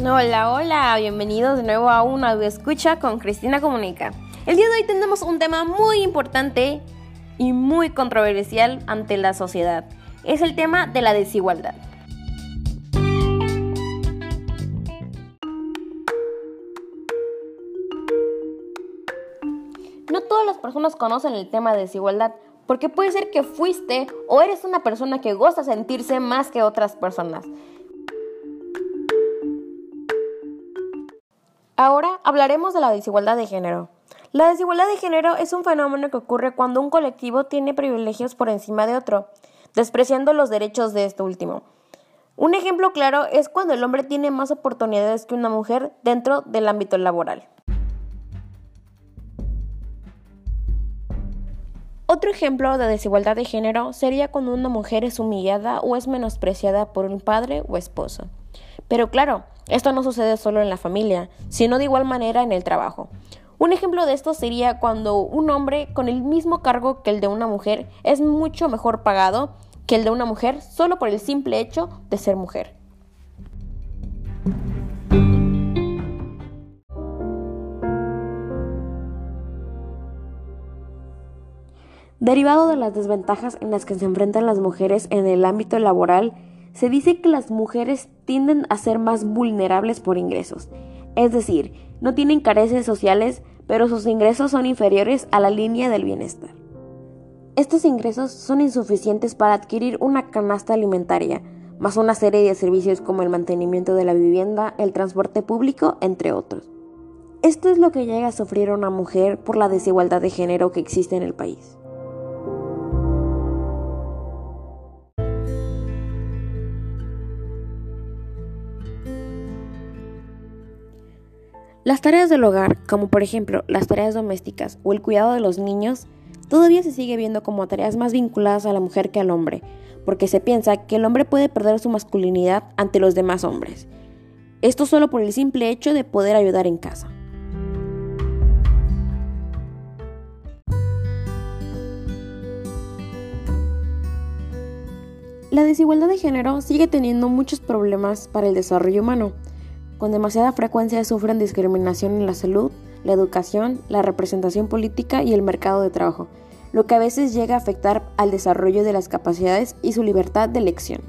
Hola, hola, bienvenidos de nuevo a una escucha con Cristina Comunica. El día de hoy tenemos un tema muy importante y muy controversial ante la sociedad. Es el tema de la desigualdad. No todas las personas conocen el tema de desigualdad, porque puede ser que fuiste o eres una persona que goza sentirse más que otras personas. Ahora hablaremos de la desigualdad de género. La desigualdad de género es un fenómeno que ocurre cuando un colectivo tiene privilegios por encima de otro, despreciando los derechos de este último. Un ejemplo claro es cuando el hombre tiene más oportunidades que una mujer dentro del ámbito laboral. Otro ejemplo de desigualdad de género sería cuando una mujer es humillada o es menospreciada por un padre o esposo. Pero claro, esto no sucede solo en la familia, sino de igual manera en el trabajo. Un ejemplo de esto sería cuando un hombre con el mismo cargo que el de una mujer es mucho mejor pagado que el de una mujer solo por el simple hecho de ser mujer. Derivado de las desventajas en las que se enfrentan las mujeres en el ámbito laboral, se dice que las mujeres tienden a ser más vulnerables por ingresos, es decir, no tienen carencias sociales, pero sus ingresos son inferiores a la línea del bienestar. Estos ingresos son insuficientes para adquirir una canasta alimentaria, más una serie de servicios como el mantenimiento de la vivienda, el transporte público, entre otros. Esto es lo que llega a sufrir una mujer por la desigualdad de género que existe en el país. Las tareas del hogar, como por ejemplo las tareas domésticas o el cuidado de los niños, todavía se sigue viendo como tareas más vinculadas a la mujer que al hombre, porque se piensa que el hombre puede perder su masculinidad ante los demás hombres. Esto solo por el simple hecho de poder ayudar en casa. La desigualdad de género sigue teniendo muchos problemas para el desarrollo humano. Con demasiada frecuencia sufren discriminación en la salud, la educación, la representación política y el mercado de trabajo, lo que a veces llega a afectar al desarrollo de las capacidades y su libertad de elección.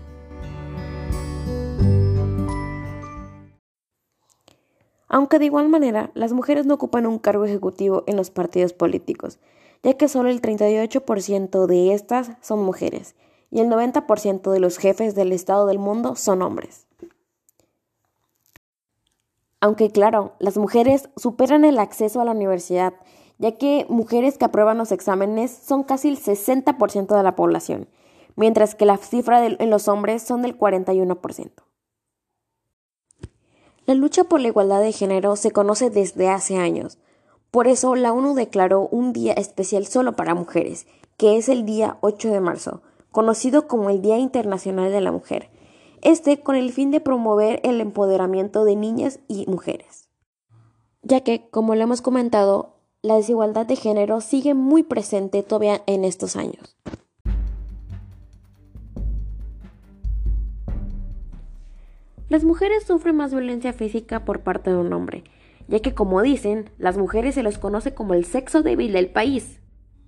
Aunque de igual manera, las mujeres no ocupan un cargo ejecutivo en los partidos políticos, ya que solo el 38% de estas son mujeres y el 90% de los jefes del Estado del mundo son hombres. Aunque claro, las mujeres superan el acceso a la universidad, ya que mujeres que aprueban los exámenes son casi el 60% de la población, mientras que la cifra en los hombres son del 41%. La lucha por la igualdad de género se conoce desde hace años. Por eso la ONU declaró un día especial solo para mujeres, que es el día 8 de marzo, conocido como el Día Internacional de la Mujer, este con el fin de promover el empoderamiento de niñas y mujeres. Ya que, como lo hemos comentado, la desigualdad de género sigue muy presente todavía en estos años. Las mujeres sufren más violencia física por parte de un hombre, ya que como dicen, las mujeres se les conoce como el sexo débil del país,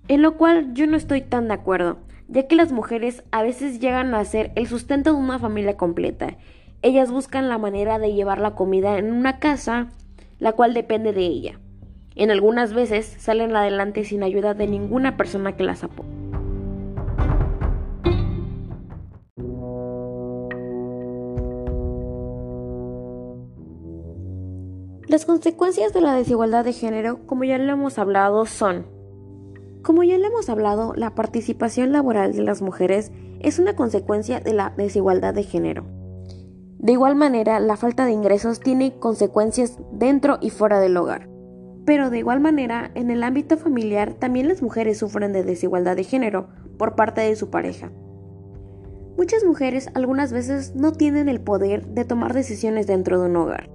en lo cual yo no estoy tan de acuerdo, ya que las mujeres a veces llegan a ser el sustento de una familia completa. Ellas buscan la manera de llevar la comida en una casa, la cual depende de ella. En algunas veces salen adelante sin ayuda de ninguna persona que las apoye. Las consecuencias de la desigualdad de género, como ya lo hemos hablado, son como ya le hemos hablado, la participación laboral de las mujeres es una consecuencia de la desigualdad de género. De igual manera, la falta de ingresos tiene consecuencias dentro y fuera del hogar. Pero de igual manera, en el ámbito familiar también las mujeres sufren de desigualdad de género por parte de su pareja. Muchas mujeres algunas veces no tienen el poder de tomar decisiones dentro de un hogar.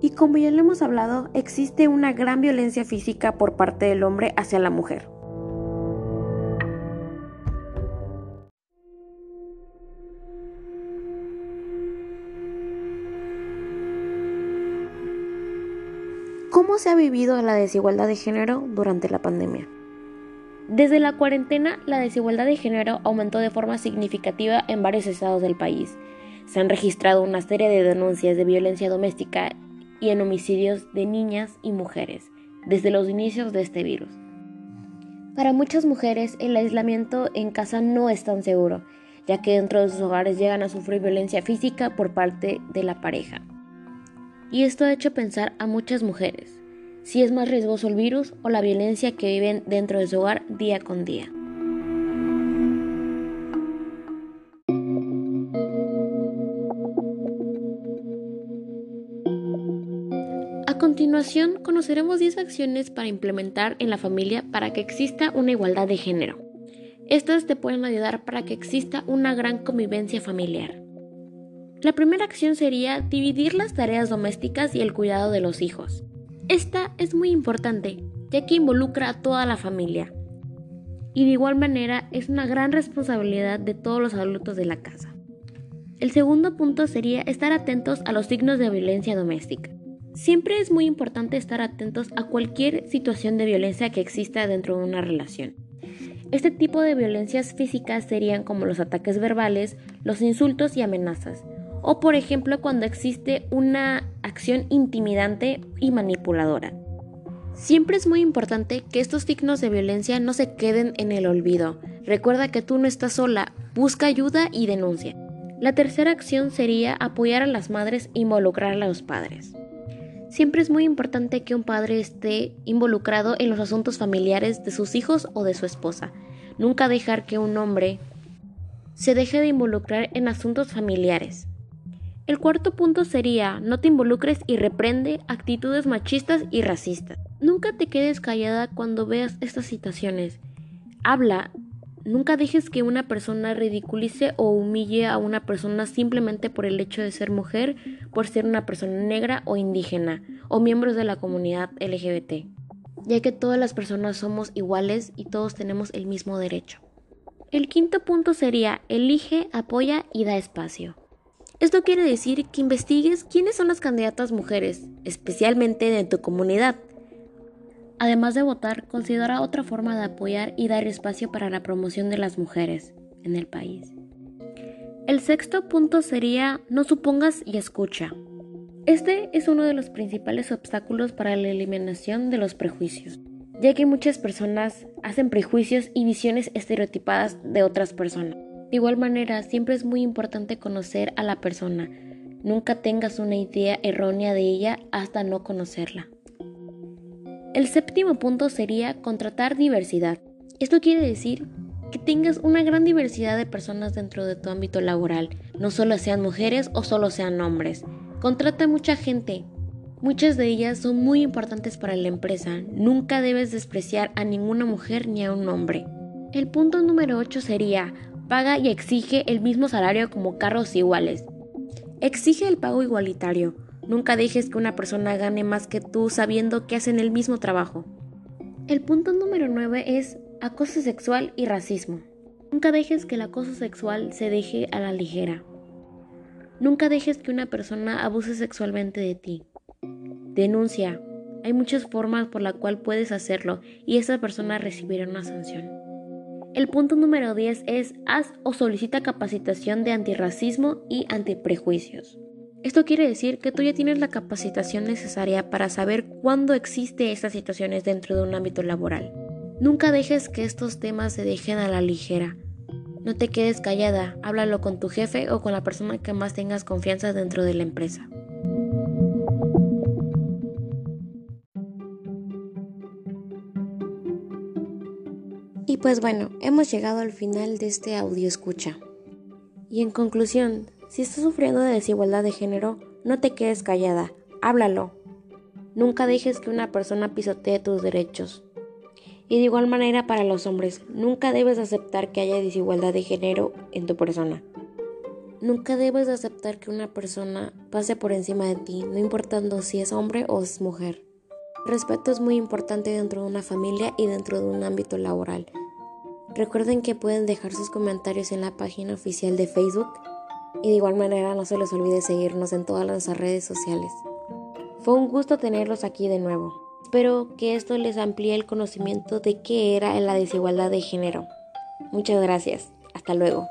Y como ya lo hemos hablado, existe una gran violencia física por parte del hombre hacia la mujer. ¿Cómo se ha vivido la desigualdad de género durante la pandemia? Desde la cuarentena, la desigualdad de género aumentó de forma significativa en varios estados del país. Se han registrado una serie de denuncias de violencia doméstica y en homicidios de niñas y mujeres desde los inicios de este virus. Para muchas mujeres, el aislamiento en casa no es tan seguro, ya que dentro de sus hogares llegan a sufrir violencia física por parte de la pareja. Y esto ha hecho pensar a muchas mujeres si es más riesgoso el virus o la violencia que viven dentro de su hogar día con día. A continuación, conoceremos 10 acciones para implementar en la familia para que exista una igualdad de género. Estas te pueden ayudar para que exista una gran convivencia familiar. La primera acción sería dividir las tareas domésticas y el cuidado de los hijos. Esta es muy importante, ya que involucra a toda la familia. Y de igual manera es una gran responsabilidad de todos los adultos de la casa. El segundo punto sería estar atentos a los signos de violencia doméstica. Siempre es muy importante estar atentos a cualquier situación de violencia que exista dentro de una relación. Este tipo de violencias físicas serían como los ataques verbales, los insultos y amenazas, o por ejemplo cuando existe una acción intimidante y manipuladora. Siempre es muy importante que estos signos de violencia no se queden en el olvido. Recuerda que tú no estás sola, busca ayuda y denuncia. La tercera acción sería apoyar a las madres e involucrar a los padres. Siempre es muy importante que un padre esté involucrado en los asuntos familiares de sus hijos o de su esposa. Nunca dejar que un hombre se deje de involucrar en asuntos familiares. El cuarto punto sería, no te involucres y reprende actitudes machistas y racistas. Nunca te quedes callada cuando veas estas situaciones. Habla, nunca dejes que una persona ridiculice o humille a una persona simplemente por el hecho de ser mujer, por ser una persona negra o indígena, o miembros de la comunidad LGBT, ya que todas las personas somos iguales y todos tenemos el mismo derecho. El quinto punto sería, elige, apoya y da espacio. Esto quiere decir que investigues quiénes son las candidatas mujeres, especialmente de tu comunidad. Además de votar, considera otra forma de apoyar y dar espacio para la promoción de las mujeres en el país. El sexto punto sería no supongas y escucha. Este es uno de los principales obstáculos para la eliminación de los prejuicios, ya que muchas personas hacen prejuicios y visiones estereotipadas de otras personas. De igual manera, siempre es muy importante conocer a la persona. Nunca tengas una idea errónea de ella hasta no conocerla. El séptimo punto sería contratar diversidad. Esto quiere decir que tengas una gran diversidad de personas dentro de tu ámbito laboral, no solo sean mujeres o solo sean hombres. Contrata mucha gente. Muchas de ellas son muy importantes para la empresa. Nunca debes despreciar a ninguna mujer ni a un hombre. El punto número 8 sería paga y exige el mismo salario como carros iguales. Exige el pago igualitario. Nunca dejes que una persona gane más que tú sabiendo que hacen el mismo trabajo. El punto número 9 es acoso sexual y racismo. Nunca dejes que el acoso sexual se deje a la ligera. Nunca dejes que una persona abuse sexualmente de ti. Denuncia. Hay muchas formas por la cual puedes hacerlo y esa persona recibirá una sanción. El punto número 10 es haz o solicita capacitación de antirracismo y antiprejuicios. Esto quiere decir que tú ya tienes la capacitación necesaria para saber cuándo existe estas situaciones dentro de un ámbito laboral. Nunca dejes que estos temas se dejen a la ligera. No te quedes callada, háblalo con tu jefe o con la persona que más tengas confianza dentro de la empresa. Y pues bueno, hemos llegado al final de este audio escucha. Y en conclusión, si estás sufriendo de desigualdad de género, no te quedes callada, háblalo. Nunca dejes que una persona pisotee tus derechos. Y de igual manera para los hombres, nunca debes aceptar que haya desigualdad de género en tu persona. Nunca debes aceptar que una persona pase por encima de ti, no importando si es hombre o es mujer. Respeto es muy importante dentro de una familia y dentro de un ámbito laboral. Recuerden que pueden dejar sus comentarios en la página oficial de Facebook y de igual manera no se les olvide seguirnos en todas nuestras redes sociales. Fue un gusto tenerlos aquí de nuevo. Espero que esto les amplíe el conocimiento de qué era la desigualdad de género. Muchas gracias. Hasta luego.